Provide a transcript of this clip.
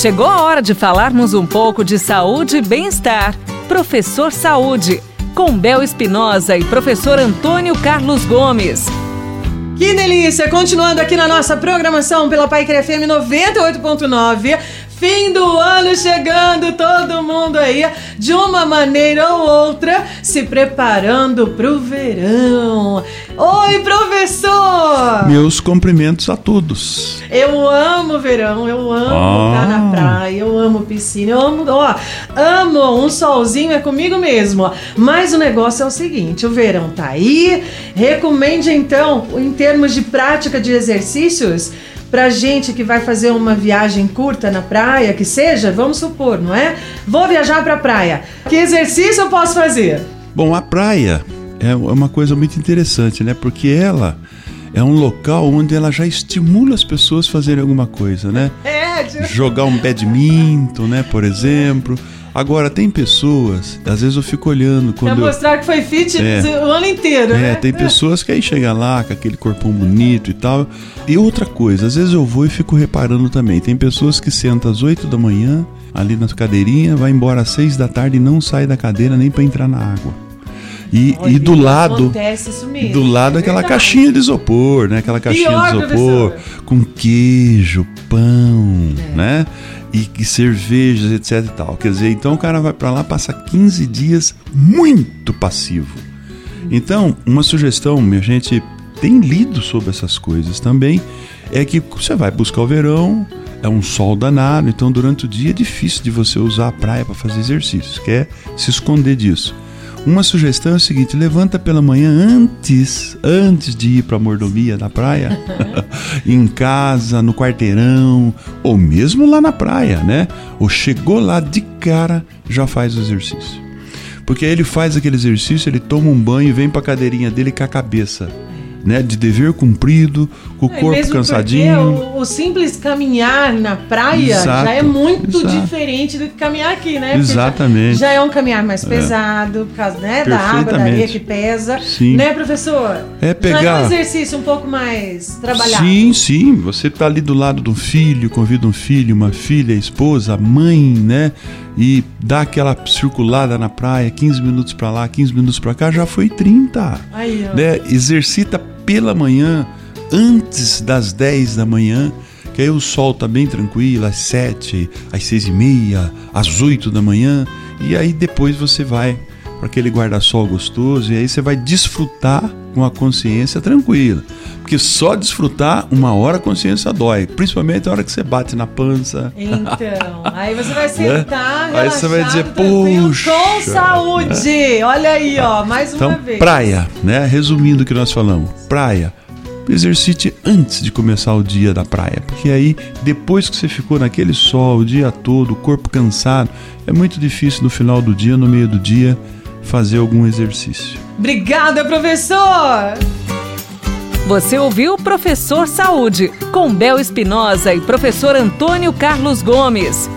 Chegou a hora de falarmos um pouco de saúde e bem-estar. Professor Saúde, com Bel Espinosa e professor Antônio Carlos Gomes. Que delícia! Continuando aqui na nossa programação pela Pai FM 98.9. Fim do ano chegando, todo mundo aí, de uma maneira ou outra, se preparando pro verão. Oi, professor! Meus cumprimentos a todos. Eu amo verão, eu amo Ah. estar na praia, eu amo piscina, eu amo, ó, amo um solzinho, é comigo mesmo. Mas o negócio é o seguinte, o verão tá aí, recomende então, em termos de prática de exercícios, pra gente que vai fazer uma viagem curta na praia, que seja, vamos supor, não é? Vou viajar pra praia. Que exercício eu posso fazer? Bom, a praia é uma coisa muito interessante, né? Porque ela é um local onde ela já estimula as pessoas a fazerem alguma coisa, né? É, de- Jogar um badminton, né? Por exemplo. Agora, tem pessoas, às vezes eu fico olhando pra quando. eu- mostrar que foi fit É. o ano inteiro, né? É, tem pessoas que aí chega lá com aquele corpão bonito e tal. E outra coisa, às vezes eu vou e fico reparando também. Tem pessoas que sentam às 8 da manhã, ali na cadeirinha, vai embora às 6 da tarde e não sai da cadeira nem pra entrar na água. E, Olha, e do lado. Do lado é aquela verdade. caixinha de isopor, né? Aquela caixinha Pior, de isopor com queijo, pão, É. né? E, e cervejas, etc e tal. Quer dizer, então o cara vai pra lá, passa 15 dias muito passivo. Então, uma sugestão, minha gente tem lido sobre essas coisas também, é que você vai buscar o verão, é um sol danado, então durante o dia é difícil de você usar a praia para fazer exercícios, quer se esconder disso. Uma sugestão é o seguinte: levanta pela manhã antes, antes de ir para a mordomia da praia, em casa, no quarteirão, ou mesmo lá na praia, né? Ou chegou lá de cara, já faz o exercício. Porque aí ele faz aquele exercício, ele toma um banho e vem para a cadeirinha dele com a cabeça, né? De dever cumprido, com o É, corpo cansadinho. O, o simples caminhar na praia Exato, já é muito exato. diferente do que caminhar aqui, né? Porque já- Exatamente. Já, é um caminhar mais pesado, por causa né, da água, da areia que pesa. Sim. Né, professor? É Já é pegar- um exercício um pouco mais trabalhado. Sim, sim. Você tá ali do lado do filho, convida um filho, uma filha, esposa, mãe, né? E dá aquela circulada na praia, 15 minutos pra lá, 15 minutos pra cá, já foi 30. Aí, ó. Né? Exercita pela manhã, antes das 10 da manhã, que aí o sol tá bem tranquilo, às 7, às 6 e meia, às 8 da manhã, e aí depois você vai para aquele guarda-sol gostoso, e aí você vai desfrutar com a consciência tranquila. Porque só desfrutar, uma hora a consciência dói, principalmente a hora que você bate na pança. Então, aí você vai sentar, Né? Aí você vai dizer, "Puxa." com saúde. Olha aí, ó, mais uma Então, vez. praia, né? Resumindo o que nós falamos, praia. Exercite antes de começar o dia da praia, porque aí depois que você ficou naquele sol o dia todo, o corpo cansado, é muito difícil no final do dia, no meio do dia, fazer algum exercício. Obrigada, professor! Você ouviu Professor Saúde, com Bel Espinosa e professor Antônio Carlos Gomes.